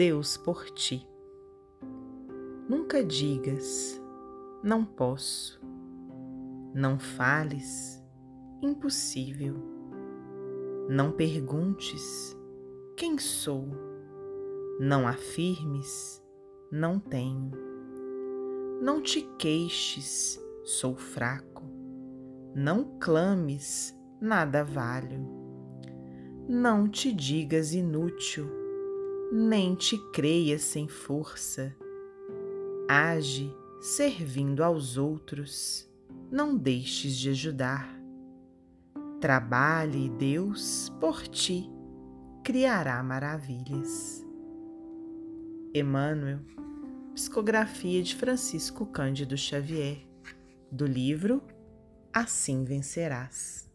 Deus por ti. Nunca digas, não posso. Não fales, impossível. Não perguntes, quem sou? Não afirmes, não tenho. Não te queixes, sou fraco. Não clames, nada valho. Não te digas inútil, nem te creias sem força. Age servindo aos outros, não deixes de ajudar. Trabalhe Deus por ti criará maravilhas. Emmanuel, psicografia de Francisco Cândido Xavier, do livro Assim Vencerás.